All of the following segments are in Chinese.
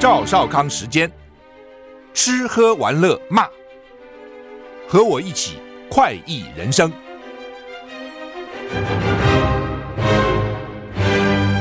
赵少康时间，吃喝玩乐骂，和我一起快意人生。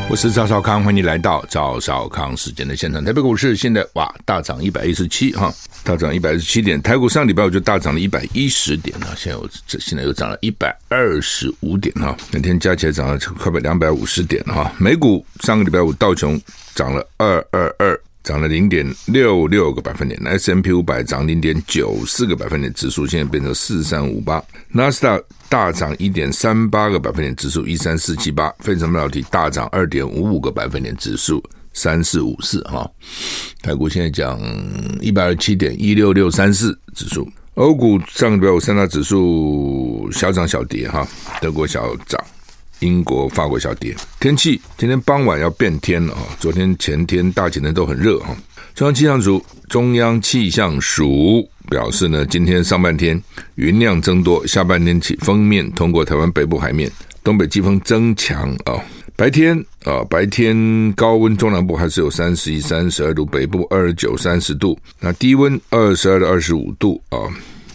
我是赵少康，欢迎来到赵少康时间的现场。台北股市现在哇大涨一百一十七哈，大涨一百一十七点。台股上礼拜我就大涨了一百一十点啊，现在我这现在又涨了一百二十五点哈，两天加起来涨了快两百五十点哈。美股上个礼拜五道琼涨了二二二。涨了零点六六个百分点，S M P 五百涨零点九四个百分点，指数现在变成四三五八，纳斯达大涨一点三八个百分点，指数一三四七八，非常半导体大涨二点五五个百分点，指数三四五四哈，台股现在讲一百二十七点一六六三四指数，欧股上个礼拜五三大指数小涨小跌哈，德国小涨。英国、法国小跌，天气今天傍晚要变天了啊！昨天、前天、大前天都很热哈。中央气象组中央气象署表示呢，今天上半天云量增多，下半天起锋面通过台湾北部海面，东北季风增强啊。白天啊，白天高温中南部还是有三十一、三十二度，北部二十九、三十度，那低温二十二到二十五度啊，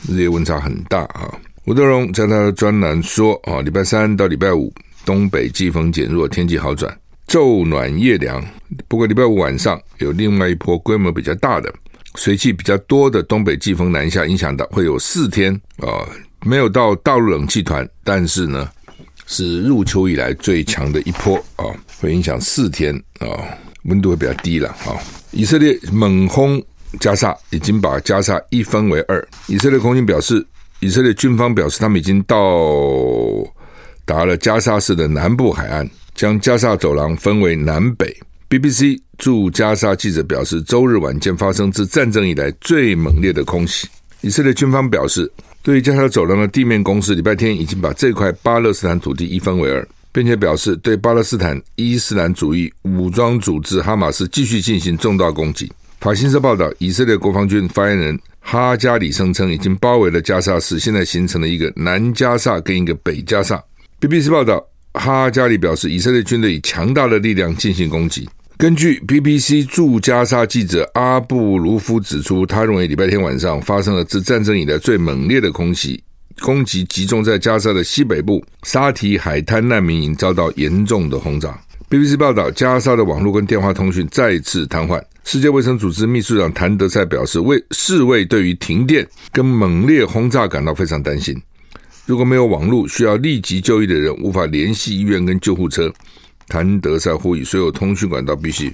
日夜温差很大啊。吴德荣在他的专栏说啊，礼拜三到礼拜五。东北季风减弱，天气好转，昼暖夜凉。不过礼拜五晚上有另外一波规模比较大的、水汽比较多的东北季风南下，影响到会有四天啊、呃，没有到大陆冷气团，但是呢是入秋以来最强的一波啊、呃，会影响四天啊、呃，温度会比较低了啊、以色列猛轰加萨，已经把加萨一分为二。以色列空军表示，以色列军方表示，他们已经到。达了加沙市的南部海岸，将加沙走廊分为南北。BBC 驻加沙记者表示，周日晚间发生自战争以来最猛烈的空袭。以色列军方表示，对于加沙走廊的地面攻势，礼拜天已经把这块巴勒斯坦土地一分为二，并且表示对巴勒斯坦伊斯兰主义武装组织哈马斯继续进行重大攻击。法新社报道，以色列国防军发言人哈加里声称，已经包围了加沙市，现在形成了一个南加沙跟一个北加沙。BBC 报道，哈加里表示，以色列军队以强大的力量进行攻击。根据 BBC 驻加沙记者阿布卢夫指出，他认为礼拜天晚上发生了自战争以来最猛烈的空袭，攻击集中在加沙的西北部沙提海滩难民营，遭到严重的轰炸。BBC 报道，加沙的网络跟电话通讯再次瘫痪。世界卫生组织秘书长谭德塞表示，为世卫对于停电跟猛烈轰炸感到非常担心。如果没有网络，需要立即就医的人无法联系医院跟救护车。谭德塞呼吁所有通讯管道必须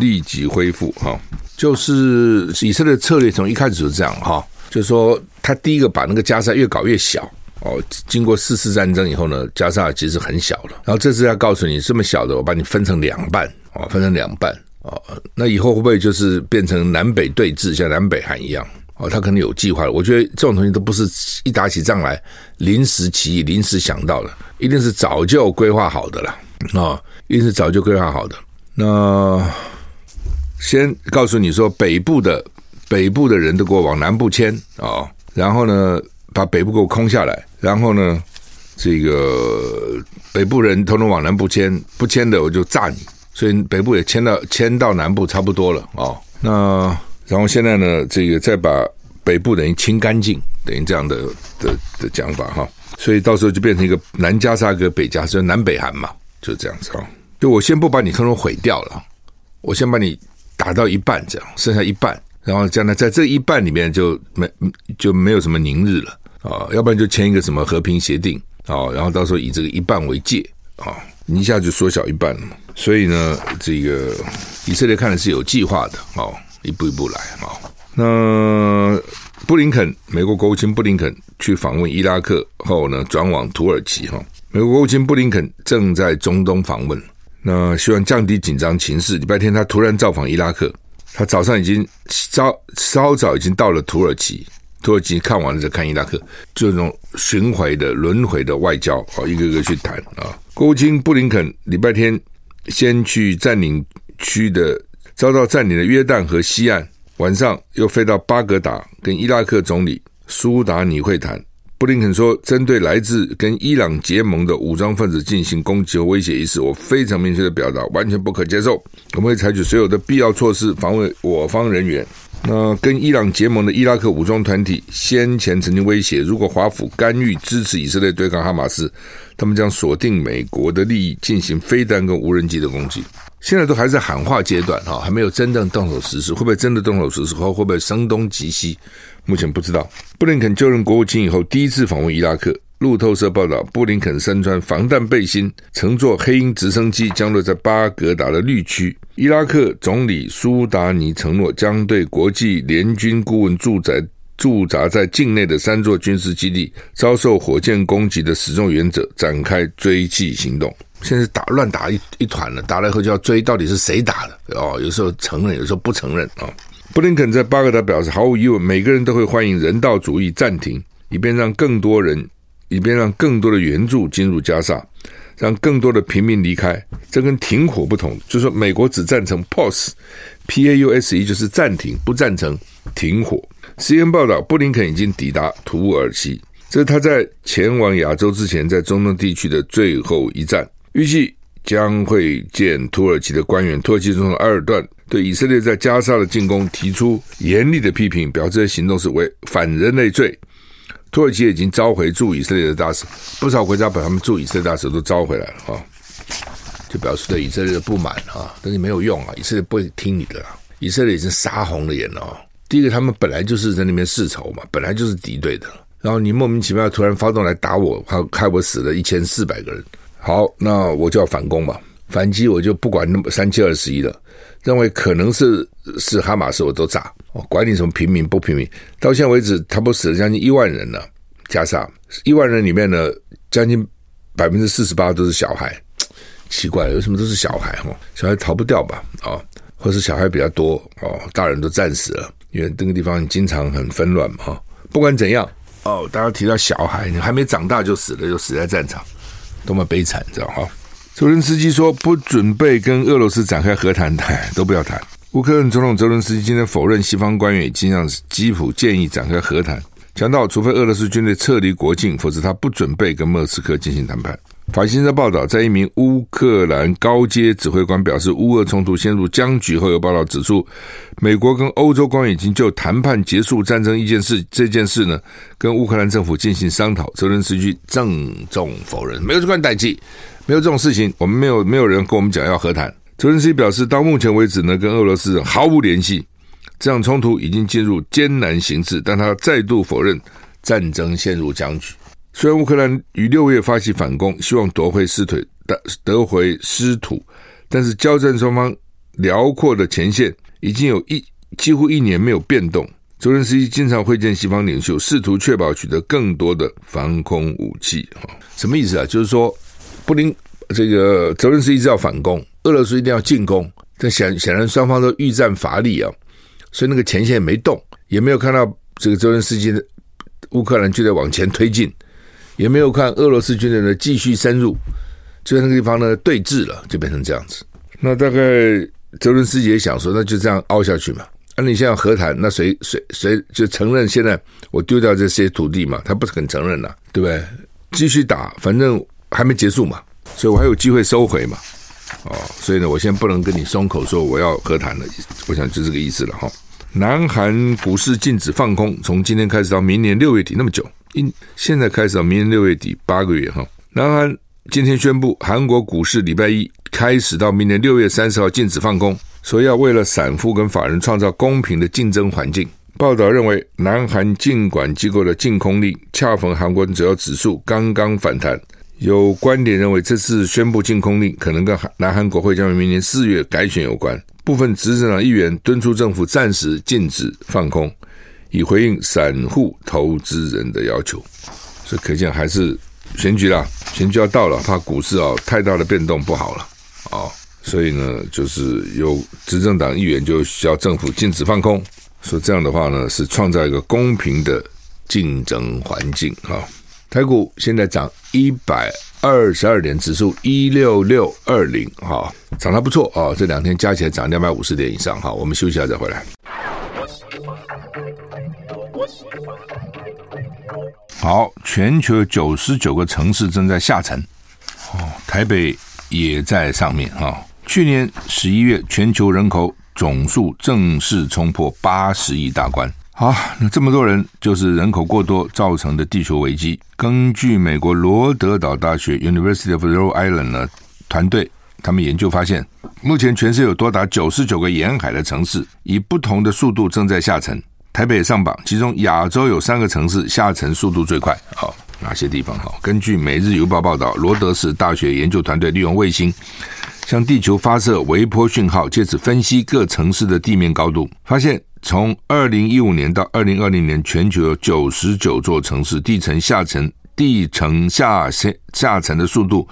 立即恢复。哈，就是以色列策略从一开始就是这样哈，就是说他第一个把那个加沙越搞越小哦。经过四次战争以后呢，加沙其实很小了。然后这次要告诉你，这么小的，我把你分成两半哦，分成两半哦。那以后会不会就是变成南北对峙，像南北韩一样？哦，他可能有计划了。我觉得这种东西都不是一打起仗来临时起意、临时想到的，一定是早就规划好的了啊、一定是早就规划好的。那先告诉你说，北部的北部的人都给我往南部迁啊、然后呢，把北部给我空下来，然后呢，这个北部人统统往南部迁，不迁的我就炸你。所以北部也迁到迁到南部差不多了啊、哦。那。然后现在呢，这个再把北部等于清干净，等于这样的的的讲法哈，所以到时候就变成一个南加沙跟北加沙，南北韩嘛，就这样子哈。就我先不把你通通毁掉了，我先把你打到一半这样，剩下一半，然后将来在这一半里面就没就没有什么宁日了啊，要不然就签一个什么和平协定啊，然后到时候以这个一半为界啊，你一下就缩小一半了。所以呢，这个以色列看来是有计划的哦。一步一步来啊，那布林肯，美国国务卿布林肯去访问伊拉克后呢，转往土耳其哈。美国国务卿布林肯正在中东访问，那希望降低紧张情势。礼拜天他突然造访伊拉克，他早上已经稍稍早已经到了土耳其，土耳其看完了再看伊拉克，这种巡回的轮回的外交啊，一个个去谈啊。国务卿布林肯礼拜天先去占领区的遭到占领的约旦河西岸，晚上又飞到巴格达跟伊拉克总理苏达尼会谈。布林肯说：“针对来自跟伊朗结盟的武装分子进行攻击和威胁一事，我非常明确的表达，完全不可接受。我们会采取所有的必要措施防卫我方人员。那跟伊朗结盟的伊拉克武装团体先前曾经威胁，如果华府干预支持以色列对抗哈马斯，他们将锁定美国的利益进行飞弹跟无人机的攻击。现在都还在喊话阶段，哈，还没有真正动手实施。会不会真的动手实施？后会不会声东击西？”目前不知道。布林肯就任国务卿以后第一次访问伊拉克。路透社报道，布林肯身穿防弹背心，乘坐黑鹰直升机降落在巴格达的绿区。伊拉克总理苏达尼承诺将对国际联军顾问驻扎驻扎在境内的三座军事基地遭受火箭攻击的始作俑者展开追击行动。现在打乱打一一团了，打了以后就要追到底是谁打的哦？有时候承认，有时候不承认啊。布林肯在巴格达表示，毫无疑问，每个人都会欢迎人道主义暂停，以便让更多人，以便让更多的援助进入加沙，让更多的平民离开。这跟停火不同，就是说美国只赞成 pause，p a u s e 就是暂停，不赞成停火。CNN 报道，布林肯已经抵达土耳其，这是他在前往亚洲之前在中东地区的最后一站，预计将会见土耳其的官员。土耳其总统埃尔段。对以色列在加沙的进攻提出严厉的批评，表示这些行动是违反人类罪。土耳其已经召回驻以色列的大使，不少国家把他们驻以色列大使都召回来了啊，就表示对以色列的不满啊，但是没有用啊，以色列不会听你的啦。以色列已经杀红了眼了。第一个，他们本来就是在那边世仇嘛，本来就是敌对的，然后你莫名其妙突然发动来打我，还害我死了一千四百个人。好，那我就要反攻嘛，反击我就不管那么三七二十一了。认为可能是是哈马斯，我都炸，我管你什么平民不平民。到现在为止，他不死了将近一万人了，加上一万人里面呢，将近百分之四十八都是小孩，奇怪，为什么都是小孩？哦，小孩逃不掉吧？啊，或是小孩比较多哦，大人都战死了，因为这个地方经常很纷乱嘛。哈，不管怎样哦，大家提到小孩，你还没长大就死了，就死在战场，多么悲惨，知道哈？泽伦斯基说不准备跟俄罗斯展开和谈，谈 都不要谈。乌克兰总统泽伦斯基今天否认西方官员已经向基辅建议展开和谈，强调除非俄罗斯军队撤离国境，否则他不准备跟莫斯科进行谈判。法新社报道，在一名乌克兰高阶指挥官表示乌俄冲突陷入僵局后，有报道指出，美国跟欧洲官员已经就谈判结束战争一件事这件事呢，跟乌克兰政府进行商讨。泽连斯基郑重否认，没有这款代志。没有这种事情，我们没有没有人跟我们讲要和谈。泽连斯基表示，到目前为止呢，跟俄罗斯毫无联系，这场冲突已经进入艰难形势。但他再度否认战争陷入僵局。虽然乌克兰于六月发起反攻，希望夺回失土，夺回失土，但是交战双方辽阔的前线已经有一几乎一年没有变动。泽连斯基经常会见西方领袖，试图确保取得更多的防空武器。哈，什么意思啊？就是说。布林这个泽连斯基一直要反攻，俄罗斯一定要进攻，但显显然双方都欲战乏力啊，所以那个前线没动，也没有看到这个泽连斯基的乌克兰就在往前推进，也没有看俄罗斯军队呢继续深入，就在那个地方呢对峙了，就变成这样子。那大概泽伦斯基也想说，那就这样凹下去嘛。那你现在要和谈，那谁谁谁就承认现在我丢掉这些土地嘛？他不是很承认呐，对不对？继续打，反正。还没结束嘛，所以我还有机会收回嘛，哦，所以呢，我现在不能跟你松口说我要和谈了，我想就这个意思了哈。南韩股市禁止放空，从今天开始到明年六月底那么久，因现在开始到明年六月底八个月哈。南韩今天宣布，韩国股市礼拜一开始到明年六月三十号禁止放空，说要为了散户跟法人创造公平的竞争环境。报道认为，南韩禁管机构的禁空令恰逢韩国主要指数刚刚反弹。有观点认为，这次宣布禁空令可能跟南韩国会将于明年四月改选有关。部分执政党议员敦促政府暂时禁止放空，以回应散户投资人的要求。所以可见还是选举啦，选举要到了，怕股市啊太大的变动不好了啊。所以呢，就是有执政党议员就需要政府禁止放空，说这样的话呢，是创造一个公平的竞争环境啊。台股现在涨一百二十二点，指数一六六二零，哈，涨得不错啊。这两天加起来涨两百五十点以上，哈。我们休息一下再回来。好，全球九十九个城市正在下沉，哦，台北也在上面，哈。去年十一月，全球人口总数正式冲破八十亿大关。好，那这么多人就是人口过多造成的地球危机。根据美国罗德岛大学 University of Rhode Island 呢团队，他们研究发现，目前全世界有多达九十九个沿海的城市，以不同的速度正在下沉。台北上榜，其中亚洲有三个城市下沉速度最快。好，哪些地方？好，根据《每日邮报》报道，罗德市大学研究团队利用卫星向地球发射微波讯号，借此分析各城市的地面高度，发现。从二零一五年到二零二零年，全球有九十九座城市地层下沉，地层下陷下沉的速度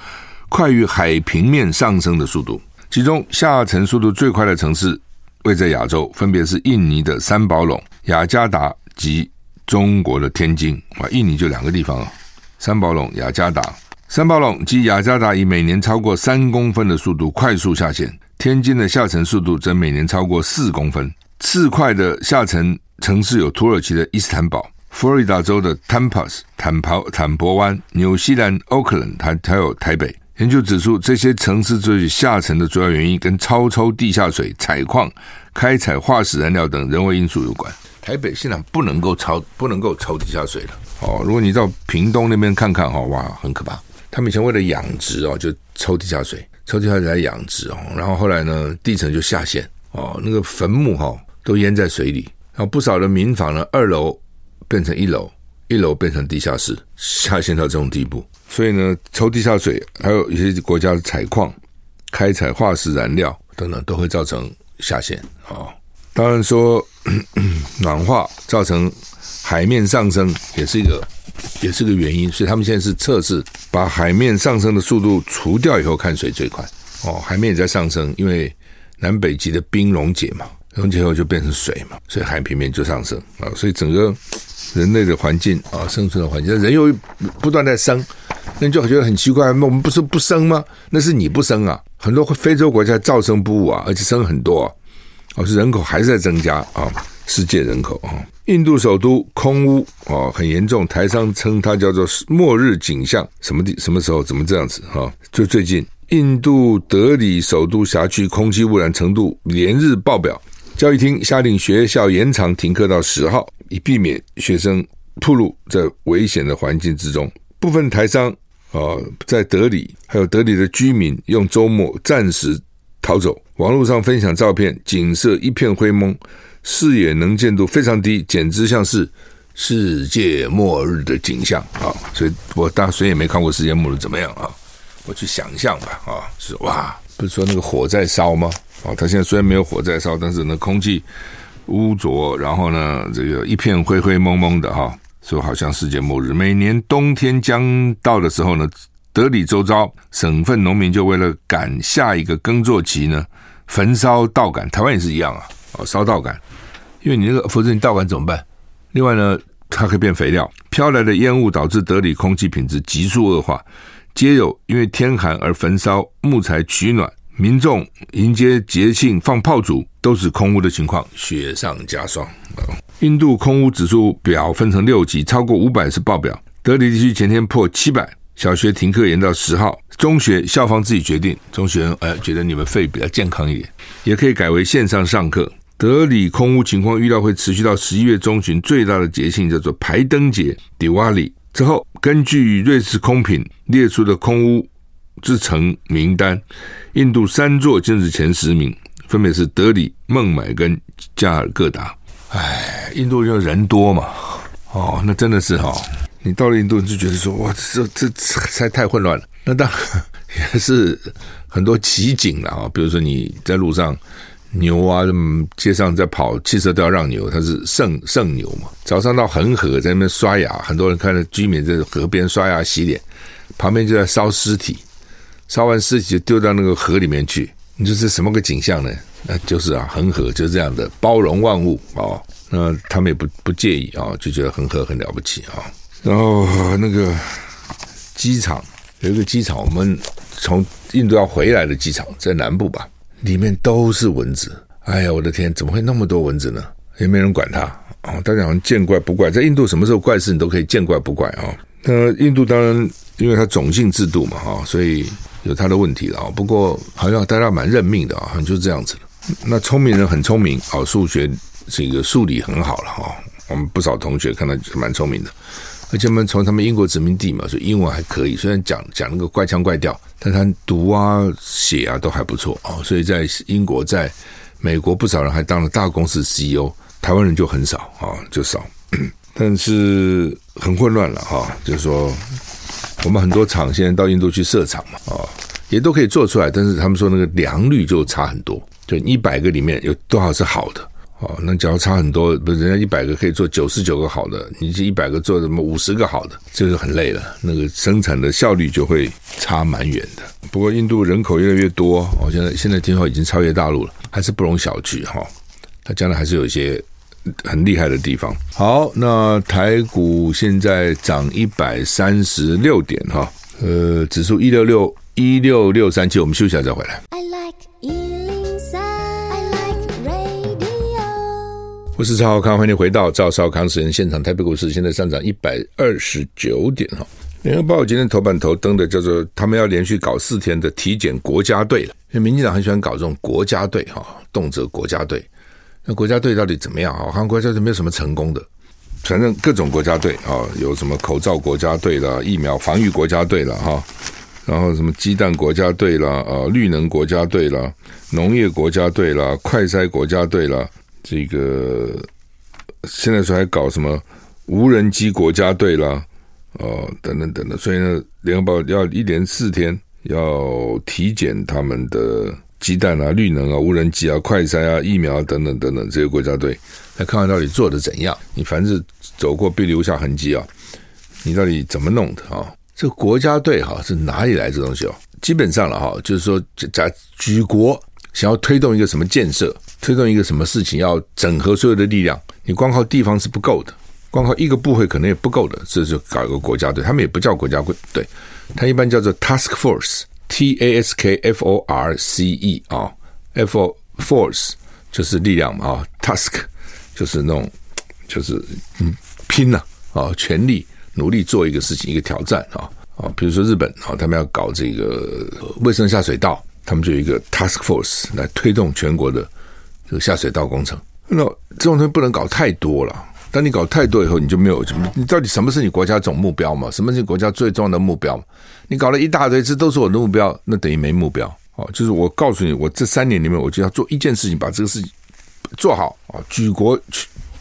快于海平面上升的速度。其中下沉速度最快的城市位在亚洲，分别是印尼的三宝垄、雅加达及中国的天津。啊，印尼就两个地方啊，三宝垄、雅加达。三宝垄及雅加达以每年超过三公分的速度快速下陷，天津的下沉速度则每年超过四公分。次快的下沉城市有土耳其的伊斯坦堡、佛罗里达州的坦帕斯、坦帕坦博湾、纽西兰奥克兰，还还有台北。研究指出，这些城市最下沉的主要原因跟超抽地下水、采矿、开采化石燃料等人为因素有关。台北现在不能够抽，不能够抽地下水了。哦，如果你到屏东那边看看，哦，哇，很可怕。他们以前为了养殖哦，就抽地下水，抽地下水来养殖哦，然后后来呢，地层就下陷哦，那个坟墓哈。都淹在水里，然后不少的民房呢，二楼变成一楼，一楼变成地下室，下陷到这种地步。所以呢，抽地下水，还有一些国家的采矿、开采化石燃料等等，都会造成下陷啊、哦。当然说咳咳，暖化造成海面上升，也是一个，也是个原因。所以他们现在是测试把海面上升的速度除掉以后，看谁最快哦。海面也在上升，因为南北极的冰溶解嘛。溶解后就变成水嘛，所以海平面就上升啊，所以整个人类的环境啊，生存的环境，人又不断在生，那你就觉得很奇怪，那我们不是不生吗？那是你不生啊，很多非洲国家照生不误啊，而且生很多啊，哦，是人口还是在增加啊，世界人口啊，印度首都空污啊很严重，台商称它叫做末日景象，什么地什么时候怎么这样子哈？就最近印度德里首都辖区空气污染程度连日爆表。教育厅下令学校延长停课到十号，以避免学生暴露在危险的环境之中。部分台商啊，在德里还有德里的居民用周末暂时逃走。网络上分享照片，景色一片灰蒙，视野能见度非常低，简直像是世界末日的景象啊！所以我当然谁也没看过世界末日怎么样啊？我去想象吧啊！是哇，不是说那个火在烧吗？哦，它现在虽然没有火在烧，但是呢，空气污浊，然后呢，这个一片灰灰蒙蒙的哈，说好像世界末日。每年冬天将到的时候呢，德里周遭省份农民就为了赶下一个耕作期呢，焚烧稻杆。台湾也是一样啊，哦，烧稻杆，因为你那个，否则你稻杆怎么办？另外呢，它可以变肥料。飘来的烟雾导致德里空气品质急速恶化，皆有因为天寒而焚烧木材取暖。民众迎接节庆放炮竹，都是空屋的情况雪上加霜。印度空屋指数表分成六级，超过五百是爆表。德里地区前天破七百，小学停课延到十号，中学校方自己决定。中学生哎，觉得你们肺比较健康一点，也可以改为线上上课。德里空屋情况预料会持续到十一月中旬，最大的节庆叫做排灯节 （Diwali） 之后，根据瑞士空品列出的空屋之城名单，印度三座进入前十名，分别是德里、孟买跟加尔各答。哎，印度就人多嘛，哦，那真的是哈、哦，你到了印度你就觉得说，哇，这这实在太混乱了。那当然也是很多奇景了啊，比如说你在路上，牛啊，街上在跑，汽车都要让牛，它是圣圣牛嘛。早上到恒河在那边刷牙，很多人看到居民在河边刷牙洗脸，旁边就在烧尸体，烧完尸体就丢到那个河里面去。你这是什么个景象呢？那就是啊，恒河就是这样的包容万物啊。那他们也不不介意啊，就觉得恒河很了不起啊。然后那个机场有一个机场，我们从印度要回来的机场在南部吧，里面都是蚊子。哎呀，我的天，怎么会那么多蚊子呢？也没人管它啊，大家好像见怪不怪。在印度，什么时候怪事你都可以见怪不怪啊。那印度当然，因为它种姓制度嘛，哈，所以有他的问题了啊。不过好像大家蛮认命的啊，好像就是这样子。那聪明人很聪明啊，数学这个数理很好了哈。我们不少同学看到蛮聪明的。而且我们从他们英国殖民地嘛，所以英文还可以。虽然讲讲那个怪腔怪调，但他读啊、写啊都还不错哦。所以在英国、在美国，不少人还当了大公司 CEO。台湾人就很少啊，就少。但是很混乱了哈，就是说我们很多厂现在到印度去设厂嘛，啊，也都可以做出来。但是他们说那个良率就差很多，就一百个里面有多少是好的。哦，那假如差很多，不人家一百个可以做九十九个好的，你这一百个做什么五十个好的，这个很累了，那个生产的效率就会差蛮远的。不过印度人口越来越多，哦，现在现在听说已经超越大陆了，还是不容小觑哈。它将来还是有一些很厉害的地方。好，那台股现在涨一百三十六点哈，呃，指数一六六一六六三七，我们休息一下再回来。我是赵少康，欢迎回到赵少康时人现场。台北股市现在上涨一百二十九点哈。联合报今天头版头登的叫做他们要连续搞四天的体检国家队了，因为民进党很喜欢搞这种国家队哈，动辄国家队。那国家队到底怎么样啊？好像国家队没有什么成功的，反正各种国家队啊，有什么口罩国家队啦、疫苗防御国家队了哈，然后什么鸡蛋国家队啦、啊绿能国家队啦、农业国家队啦、快筛国家队啦。这个现在说还搞什么无人机国家队啦，哦，等等等等，所以呢，联合报要一连四天要体检他们的鸡蛋啊、绿能啊、无人机啊、快餐啊、疫苗啊等等等等这些国家队，来看看到底做的怎样。你凡是走过必留下痕迹啊，你到底怎么弄的啊？这个国家队哈是哪里来这东西哦？基本上了哈，就是说在举国想要推动一个什么建设。推动一个什么事情，要整合所有的力量，你光靠地方是不够的，光靠一个部会可能也不够的，这就搞一个国家队，他们也不叫国家队，他一般叫做 task force Task F O R C E 啊，F O force 就是力量嘛啊，task 就是那种就是嗯拼了啊，全力努力做一个事情，一个挑战啊啊，比如说日本啊，他们要搞这个卫生下水道，他们就有一个 task force 来推动全国的。这个下水道工程，那这种东西不能搞太多了。当你搞太多以后，你就没有什么。你到底什么是你国家总目标嘛？什么是国家最重要的目标？你搞了一大堆，这都是我的目标，那等于没目标。哦，就是我告诉你，我这三年里面，我就要做一件事情，把这个事情做好啊，举国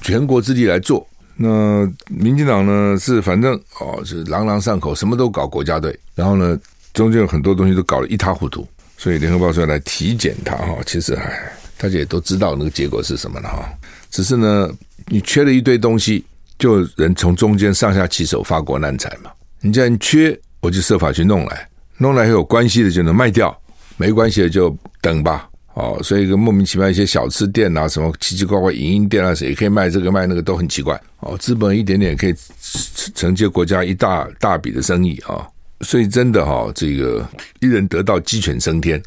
全国之力来做。那民进党呢，是反正哦，是朗朗上口，什么都搞国家队，然后呢，中间有很多东西都搞得一塌糊涂。所以联合报说来体检他哈，其实还。大家也都知道那个结果是什么了哈，只是呢，你缺了一堆东西，就人从中间上下其手，发国难财嘛。你既然缺，我就设法去弄来，弄来有关系的就能卖掉，没关系的就等吧。哦，所以个莫名其妙一些小吃店啊，什么奇奇怪怪影音店啊，谁可以卖这个卖那个都很奇怪。哦，资本一点点可以承接国家一大大笔的生意啊，所以真的哈，这个一人得道鸡犬升天，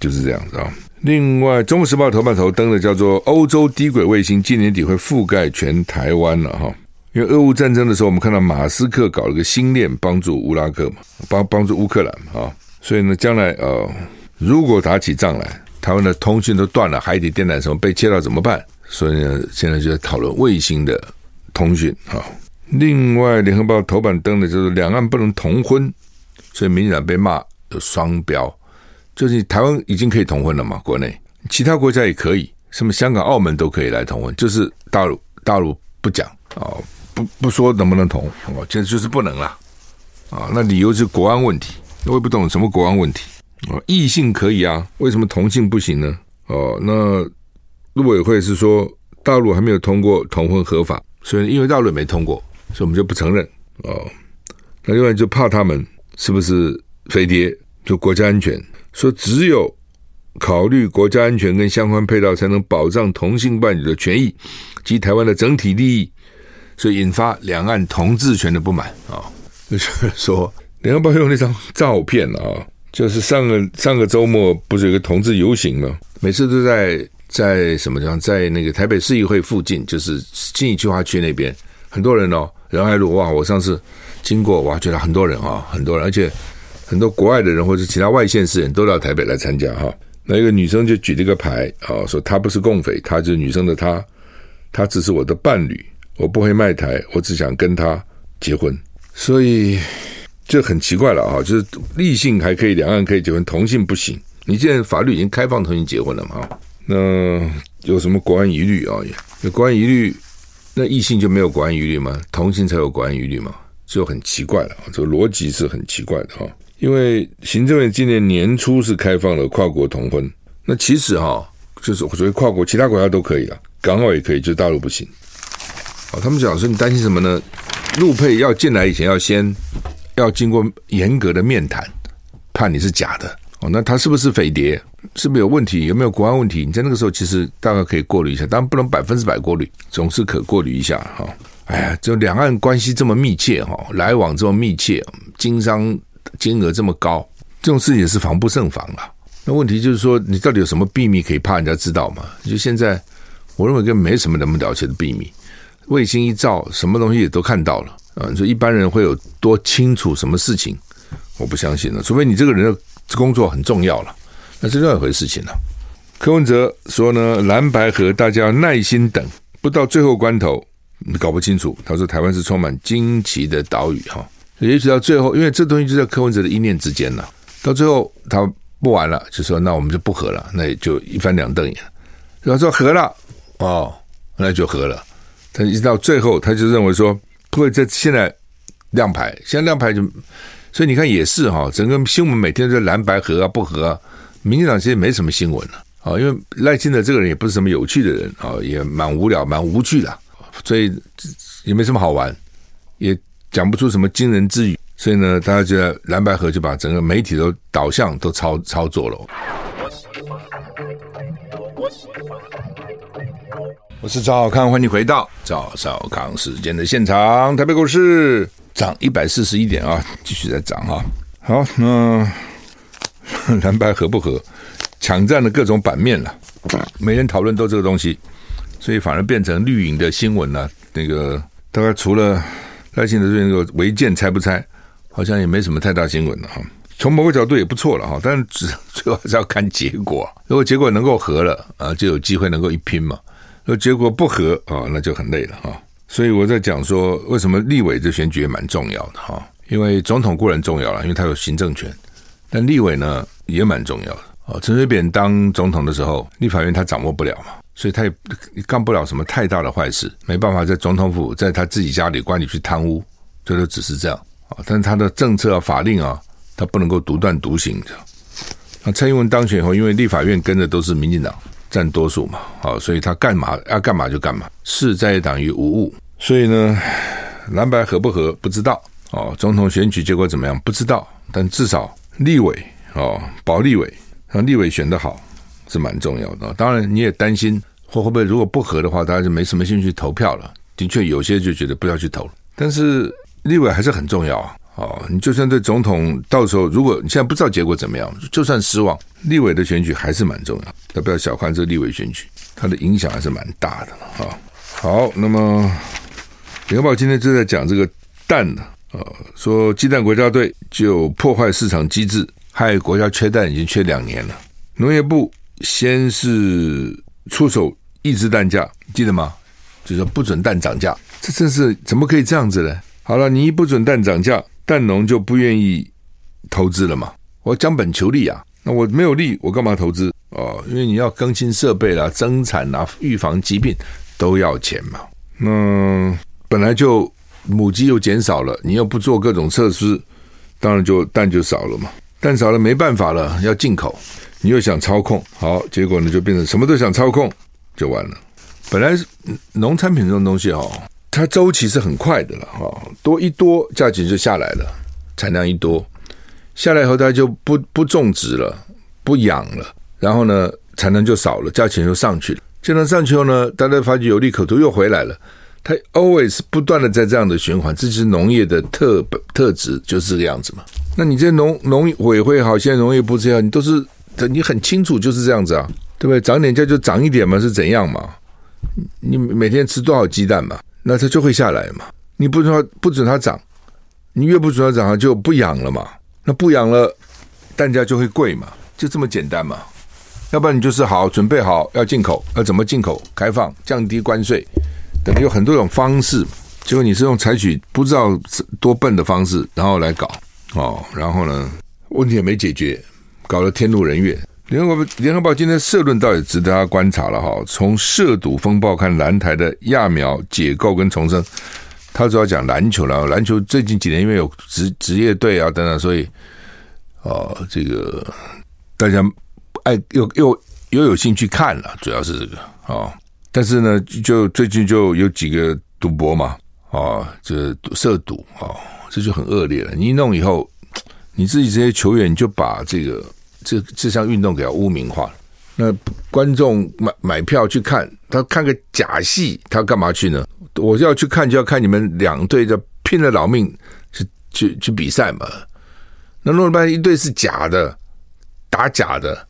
就是这样子啊。另外，《中国时报》头版头登的叫做“欧洲低轨卫星今年底会覆盖全台湾”了哈。因为俄乌战争的时候，我们看到马斯克搞了个星链，帮助乌拉克嘛，帮帮助乌克兰啊。所以呢，将来呃，如果打起仗来，台湾的通讯都断了，海底电缆什么被切到怎么办？所以呢，现在就在讨论卫星的通讯啊。另外，《联合报》头版登的就是两岸不能同婚，所以民进党被骂有双标。就是台湾已经可以同婚了嘛？国内其他国家也可以，什么香港、澳门都可以来同婚，就是大陆大陆不讲啊，不说能不能同，哦，现在就是不能了啊。那理由是国安问题，我也不懂什么国安问题啊。异性可以啊，为什么同性不行呢？哦，那陆委会是说大陆还没有通过同婚合法，所以因为大陆没通过，所以我们就不承认哦。那另外就怕他们是不是飞碟，就国家安全，说只有考虑国家安全跟相关配套，才能保障同性伴侣的权益及台湾的整体利益，所以引发两岸同志权的不满啊。就是说，联合报用那张照片啊，就是上个上个周末不是有个同志游行吗？每次都在在什么地方，在那个台北市议会附近，就是信义计划区那边，很多人哦，仁爱路哇，我上次经过哇，觉得很多人啊，很多人，而且很多国外的人或者其他外县市人都到台北来参加哈。那一个女生就举了一个牌啊，说她不是共匪，她就是女生的她，她只是我的伴侣，我不会卖台，我只想跟他结婚。所以这很奇怪了啊，就是异性还可以，两岸可以结婚，同性不行。你现在法律已经开放同性结婚了嘛？那有什么国安疑虑啊？有国安疑虑，那异性就没有国安疑虑吗？同性才有国安疑虑吗？就很奇怪了，这个逻辑是很奇怪的哈。因为行政院今年年初是开放了跨国同婚，那其实哈，就是所谓跨国，其他国家都可以了，港澳也可以，就大陆不行。哦，他们讲说你担心什么呢？陆配要进来以前要先要经过严格的面谈，怕你是假的哦。那他是不是匪谍？是不是有问题？有没有国安问题？你在那个时候其实大概可以过滤一下，当然不能百分之百过滤，总是可过滤一下哈。哎呀，就两岸关系这么密切哈，来往这么密切，经商金额这么高，这种事情也是防不胜防啊。那问题就是说，你到底有什么秘密可以怕人家知道吗？就现在，我认为根本没什么那么了解的秘密。卫星一照，什么东西也都看到了啊！你说一般人会有多清楚什么事情？我不相信了，除非你这个人的工作很重要了，那是另外一回事情了。柯文哲说呢，蓝白合大家要耐心等，不到最后关头你搞不清楚。他说台湾是充满惊奇的岛屿哈，也许到最后，因为这东西就在柯文哲的一念之间了。到最后他不玩了，就说那我们就不合了，那也就一翻两瞪眼。然后说合了哦，那就合了。他一直到最后，他就认为说不会在现在亮牌，现在亮牌就，所以你看也是哈，整个新闻每天都在蓝白合啊不合啊，民进党其实没什么新闻了啊，因为赖清德这个人也不是什么有趣的人啊，也蛮无聊蛮无趣的，所以也没什么好玩，也讲不出什么惊人之语，所以呢，大家觉得蓝白合就把整个媒体都导向都操操作了。我是赵少康，欢迎回到赵少康时间的现场。台北股市涨一百四十一点啊，继续在涨啊。好，那蓝白合不合，抢占了各种版面了，每人讨论都这个东西，所以反而变成绿营的新闻了。那个大概除了赖清德最近那个违建拆不拆，好像也没什么太大新闻了哈。从某个角度也不错了哈，但是只最后还是要看结果。如果结果能够合了啊，就有机会能够一拼嘛。那结果不合啊，那就很累了哈。所以我在讲说，为什么立委这选举也蛮重要的哈？因为总统固然重要了，因为他有行政权，但立委呢也蛮重要的啊。陈水扁当总统的时候，立法院他掌握不了嘛，所以他也干不了什么太大的坏事，没办法在总统府在他自己家里管理去贪污，这都只是这样啊。但是他的政策啊、法令啊，他不能够独断独行的。那蔡英文当选以后，因为立法院跟的都是民进党。占多数嘛，好，所以他干嘛要干嘛就干嘛，势在党于无物。所以呢，蓝白合不合不知道哦，总统选举结果怎么样不知道，但至少立委哦，保立委，让立委选得好是蛮重要的。当然你也担心会会不会如果不合的话，大家就没什么兴趣投票了。的确有些就觉得不要去投了，但是立委还是很重要啊。哦，你就算对总统到时候，如果你现在不知道结果怎么样，就算失望，立委的选举还是蛮重要，要不要小看这立委选举，它的影响还是蛮大的哈。好，那么《联合报》今天就在讲这个蛋呢，啊，说鸡蛋国家队就破坏市场机制，害国家缺蛋已经缺两年了。农业部先是出手抑制蛋价，记得吗？就是不准蛋涨价，这真是怎么可以这样子呢？好了，你一不准蛋涨价。蛋农就不愿意投资了嘛？我将本求利啊，那我没有利，我干嘛投资？哦，因为你要更新设备啦、增产啦、预防疾病都要钱嘛。那本来就母鸡又减少了，你又不做各种测试，当然就蛋就少了嘛。蛋少了没办法了，要进口，你又想操控，好，结果呢就变成什么都想操控，就完了。本来农产品这种东西哦，它周期是很快的了哈，多一多价钱就下来了，产量一多下来以后，它就不不种植了，不养了，然后呢产能就少了，价钱就上去了。价钱上去后呢，大家发觉有利可图又回来了。它 always 不断的在这样的循环，这就是农业的特特质，就是这个样子嘛。那你这农农委会好，现在农业部这样，你都是你很清楚就是这样子啊，对不对？涨点价就涨一点嘛，是怎样嘛？你每天吃多少鸡蛋嘛？那它就会下来嘛。你不准不准它涨，你越不准它涨，它就不养了嘛。那不养了，蛋价就会贵嘛，就这么简单嘛。要不然你就是好准备好要进口，要怎么进口？开放降低关税，等于有很多种方式。结果你是用采取不知道多笨的方式，然后来搞哦，然后呢，问题也没解决，搞得天怒人怨。联合联合报今天社论倒也值得大家观察了哈。从涉赌风暴看蓝台的揠苗解构跟重生，他主要讲篮球了。篮球最近几年因为有职职业队啊等等，所以哦，这个大家爱又又又有兴趣看了，主要是这个哦。但是呢，就最近就有几个赌博嘛，啊，这涉赌啊，这就很恶劣了。你一弄以后，你自己这些球员就把这个。这这项运动给它污名化了，那观众买买票去看，他看个假戏，他干嘛去呢？我要去看，就要看你们两队的拼了老命去去去比赛嘛。那弄了半天一队是假的，打假的，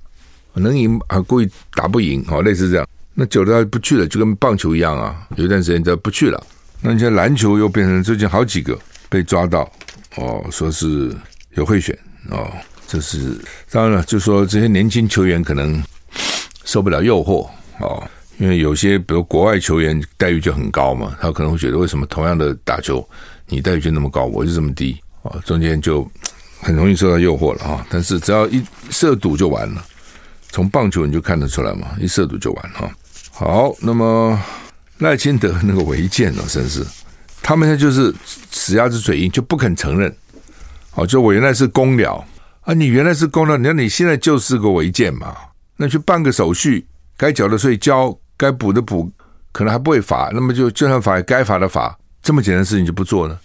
能赢啊故意打不赢，好类似这样。那久了他不去了，就跟棒球一样啊，有一段时间就不去了。那你像篮球又变成最近好几个被抓到哦，说是有贿选哦。这是当然了，就说这些年轻球员可能受不了诱惑哦，因为有些比如国外球员待遇就很高嘛，他可能会觉得为什么同样的打球，你待遇就那么高，我就这么低哦，中间就很容易受到诱惑了啊。但是只要一涉赌就完了，从棒球你就看得出来嘛，一涉赌就完哈。好，那么赖清德那个违建哦，真是他们现在就是死鸭子嘴硬，就不肯承认。哦，就我原来是公鸟。啊，你原来是公了，你看你现在就是个违建嘛？那去办个手续，该缴的税交，该补的补，可能还不会罚，那么就就算罚，该罚的罚，这么简单的事情就不做呢？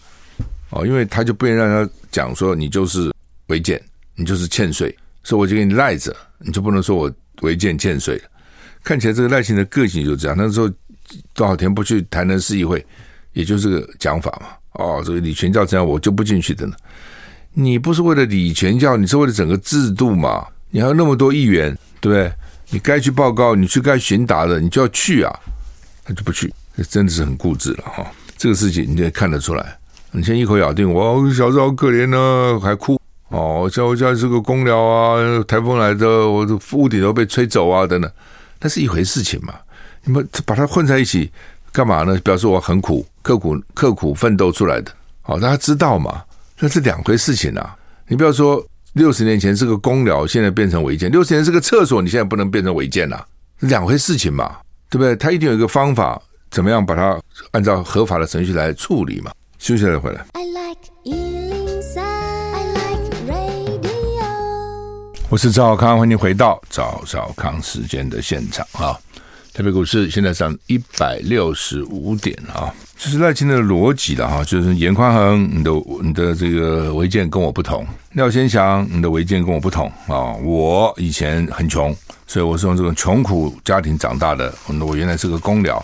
哦，因为他就不愿意让他讲说你就是违建，你就是欠税，所以我就给你赖着，你就不能说我违建欠税。看起来这个赖清的个性就这样，那时候多少天不去台南市议会，也就是个讲法嘛。哦，这个李全教这样，我就不进去的呢。你不是为了礼权教，你是为了整个制度嘛？你还有那么多议员，对不对？你该去报告，你去该询答的，你就要去啊，他就不去，真的是很固执了哈。这个事情你也看得出来，你先一口咬定我小子好可怜呢、还哭哦，像我家是个公寮啊，台风来的，我的屋顶都被吹走啊，等等，那是一回事情嘛。你们把它混在一起干嘛呢？表示我很苦，刻苦刻苦奋斗出来的，好，大家知道嘛？那是两回事情啊！你不要说六十年前是个公寮，现在变成违建；六十年是个厕所，你现在不能变成违建呐，两回事情嘛，对不对？他一定有一个方法，怎么样把它按照合法的程序来处理嘛。休息了回来。I like 103, I like radio。我是赵少康，欢迎回到赵少康时间的现场啊！台北股市现在上一百六十五点啊。就是赖清的逻辑了哈，就是严宽恒，你的你的这个违建跟我不同；廖先祥，你的违建跟我不同啊。我以前很穷，所以我是从这种穷苦家庭长大的。我原来是个公寮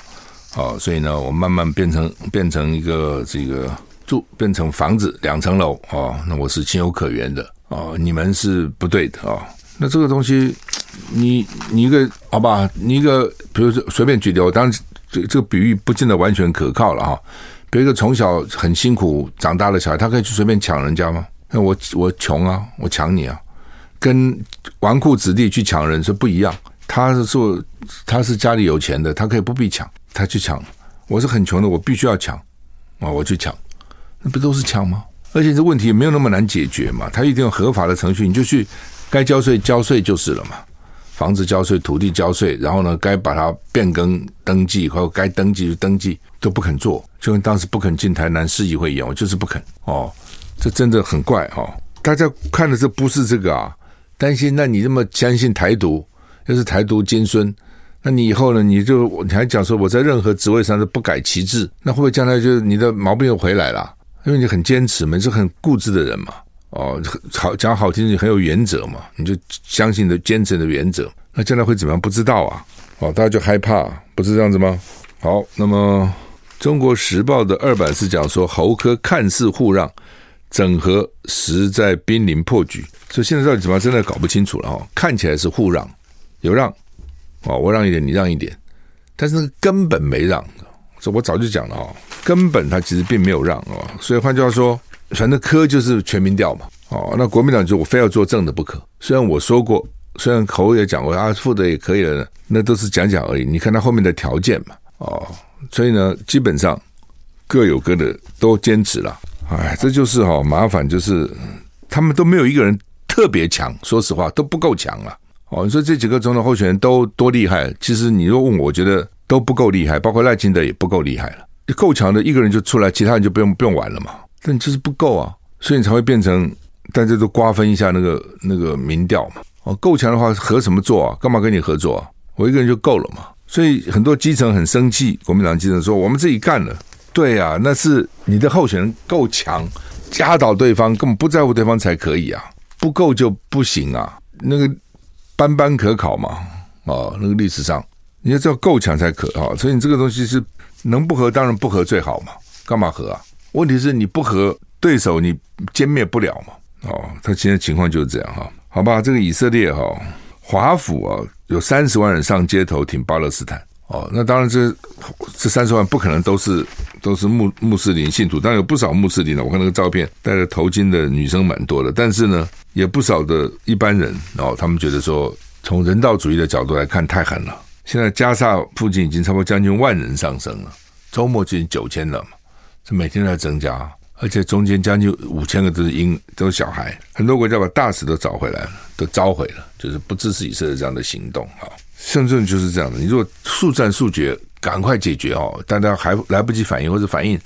啊，所以呢，我慢慢变成变成一个这个住变成房子两层楼啊，那我是情有可原的啊。你们是不对的啊。那这个东西，你你一个好吧，你一个比如说随便举例，我当时。这这个比喻不见得完全可靠了哈。比如一个从小很辛苦长大的小孩，他可以去随便抢人家吗？那我我穷啊，我抢你啊，跟纨绔子弟去抢人是不一样。他是做他是家里有钱的，他可以不必抢，他去抢。我是很穷的，我必须要抢啊，我去抢，那不都是抢吗？而且这问题也没有那么难解决嘛，他一定有合法的程序，你就去该交税交税就是了嘛。房子交税，土地交税，然后呢，该把它变更登记，或者该登记就登记，都不肯做，就跟当时不肯进台南市议会一样，我就是不肯哦，这真的很怪哦。大家看的这不是这个啊，担心，那你这么相信台独，又是台独金孙，那你以后呢？你就你还讲说我在任何职位上都不改旗帜，那会不会将来就你的毛病又回来了？因为你很坚持嘛，你是很固执的人嘛。哦，好讲好听，你很有原则嘛，你就相信的坚持的原则。那将来会怎么样？不知道啊。哦，大家就害怕，不是这样子吗？好，那么《中国时报》的二版是讲说，侯科看似互让，整合实在濒临破局。所以现在到底怎么样，真的搞不清楚了哦。看起来是互让，有让。哦，我让一点，你让一点，但是根本没让，这我早就讲了哦，根本他其实并没有让哦，所以换句话说，反正科就是全民调嘛，哦，那国民党就我非要做正的不可。虽然我说过，虽然侯也讲过啊，副的也可以了，那都是讲讲而已。你看他后面的条件嘛，哦，所以呢，基本上各有各的，都坚持了。哎，这就是哈麻烦，就是他们都没有一个人特别强，说实话都不够强啊。哦，你说这几个总统候选人都多厉害？其实你若问我，我觉得都不够厉害，包括赖清德也不够厉害了。够强的一个人就出来，其他人就不用不用玩了嘛。但你就是不够啊，所以你才会变成大家都瓜分一下那个那个民调嘛。哦，够强的话合什么作啊？干嘛跟你合作啊？我一个人就够了嘛。所以很多基层很生气，国民党基层说我们自己干了。对啊，那是你的候选人够强，压倒对方，根本不在乎对方才可以啊。不够就不行啊，那个。班班可考嘛，哦，那个历史上你要知道够强才可哈，所以你这个东西是能不合当然不合最好嘛，干嘛合啊？问题是你不和对手你歼灭不了嘛，哦，他现在情况就是这样哈，好吧，这个以色列哈华府啊有三十万人上街头挺巴勒斯坦哦，那当然这这三十万不可能都是都是穆穆斯林信徒，当然有不少穆斯林的，我看那个照片戴着头巾的女生蛮多的，但是呢。也不少的一般人哦，他们觉得说，从人道主义的角度来看太狠了。现在加萨附近已经差不多将近万人上升了，周末接近九千了嘛，这每天在增加，而且中间将近五千个都是婴都是小孩。很多国家把大使都找回来了，都召回了，就是不支持以色列这样的行动啊。现在就是这样的，你如果速战速决，赶快解决哦，大家还来不及反应或者反应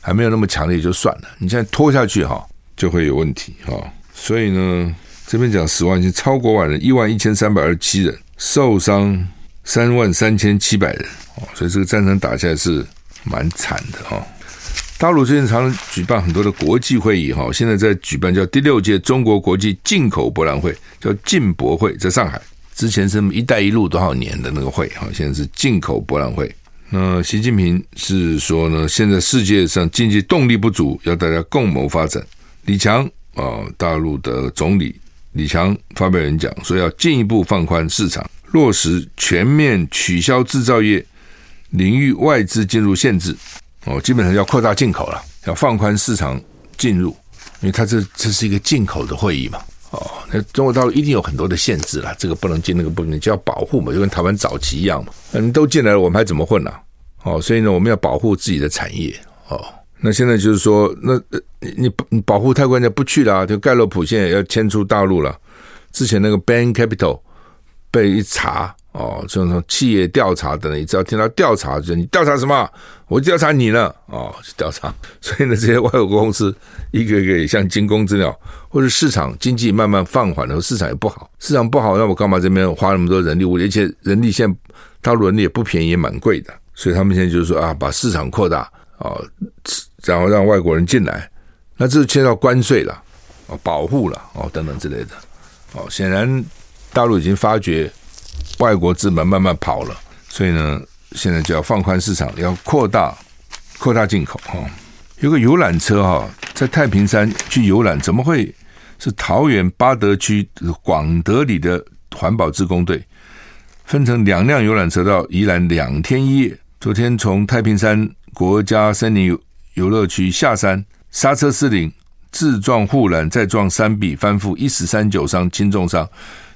还没有那么强烈就算了，你现在拖下去哈，就会有问题哈。所以呢，这边讲死亡已经超过万人，一万一千三百二十七人，受伤三万三千七百人哦，所以这个战争打下来是蛮惨的哈。大陆最近常常举办很多的国际会议哈，现在在举办叫第六届中国国际进口博览会，叫进博会，在上海。之前是“一带一路”多少年的那个会哈，现在是进口博览会。那习近平是说呢，现在世界上经济动力不足，要大家共谋发展。李强。啊，大陆的总理李强发表演讲说，要进一步放宽市场，落实全面取消制造业领域外资进入限制。哦，基本上要扩大进口了，要放宽市场进入，因为它这这是一个进口的会议嘛。哦，那中国大陆一定有很多的限制了，这个不能进，那个不能，就要保护嘛，就跟台湾早期一样嘛。你都进来了，我们还怎么混呢？哦，所以呢，我们要保护自己的产业。哦。那现在就是说，那你你你保护太关键不去了，就盖洛普现在要迁出大陆了。之前那个 Bank Capital 被一查哦，这种企业调查等等，你只要听到调查，就你调查什么？我调查你呢，哦，去调查。所以呢，这些外国公司一个一个也像惊弓之鸟，或者市场经济慢慢放缓了，市场也不好，市场不好，那我干嘛这边花那么多人力物力？而且人力现在大陆人力也不便宜，也蛮贵的。所以他们现在就是说啊，把市场扩大哦。然后让外国人进来，那这是牵到关税了，哦，保护了，哦，等等之类的，哦，显然大陆已经发觉外国资本慢慢跑了，所以呢，现在就要放宽市场，要扩大扩大进口，哈，有个游览车哈，在太平山去游览，怎么会是桃园八德区广德里的环保志工队分成两辆游览车到宜兰两天一夜，昨天从太平山国家森林游乐区下山刹车失灵，自撞护栏，再撞山壁，翻覆，一死三九伤，轻重伤，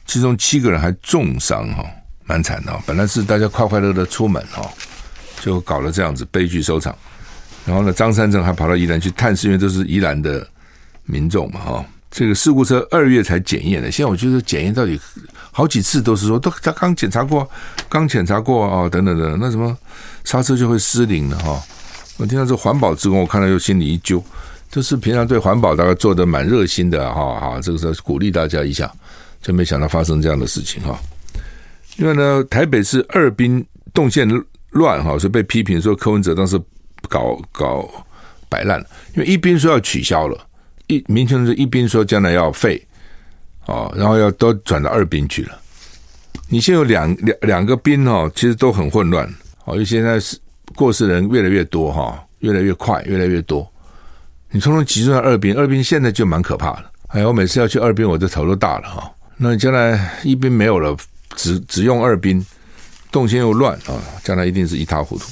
其中七个人还重伤哈，蛮惨的。本来是大家快快乐乐出门哈，就搞了这样子悲剧收场。然后呢，张三正还跑到宜兰去探视，因为都是宜兰的民众嘛哈。这个事故车二月才检验的，现在我觉得检验到底好几次都是说都他刚检查过，刚检查过啊等等等，那什么刹车就会失灵了哈。我听到这环保职工，我看到又心里一揪，就是平常对环保大概做的蛮热心的哈哈，这个时候鼓励大家一下，就没想到发生这样的事情哈。因为呢，台北市二兵动线乱哈，所以被批评说柯文哲当时搞搞摆烂。因为一兵说要取消了，一民权是一兵说将来要废，哦，然后要都转到二兵去了。你现在有两两两个兵哦，其实都很混乱哦，因为现在是过世人越来越多哈，越来越快，越来越多。你通通集中在二兵，二兵现在就蛮可怕的。哎，我每次要去二兵，我的头都大了哈。那将来一兵没有了，只只用二兵，动线又乱啊，将来一定是一塌糊涂。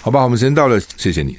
好吧，我们时间到了，谢谢你。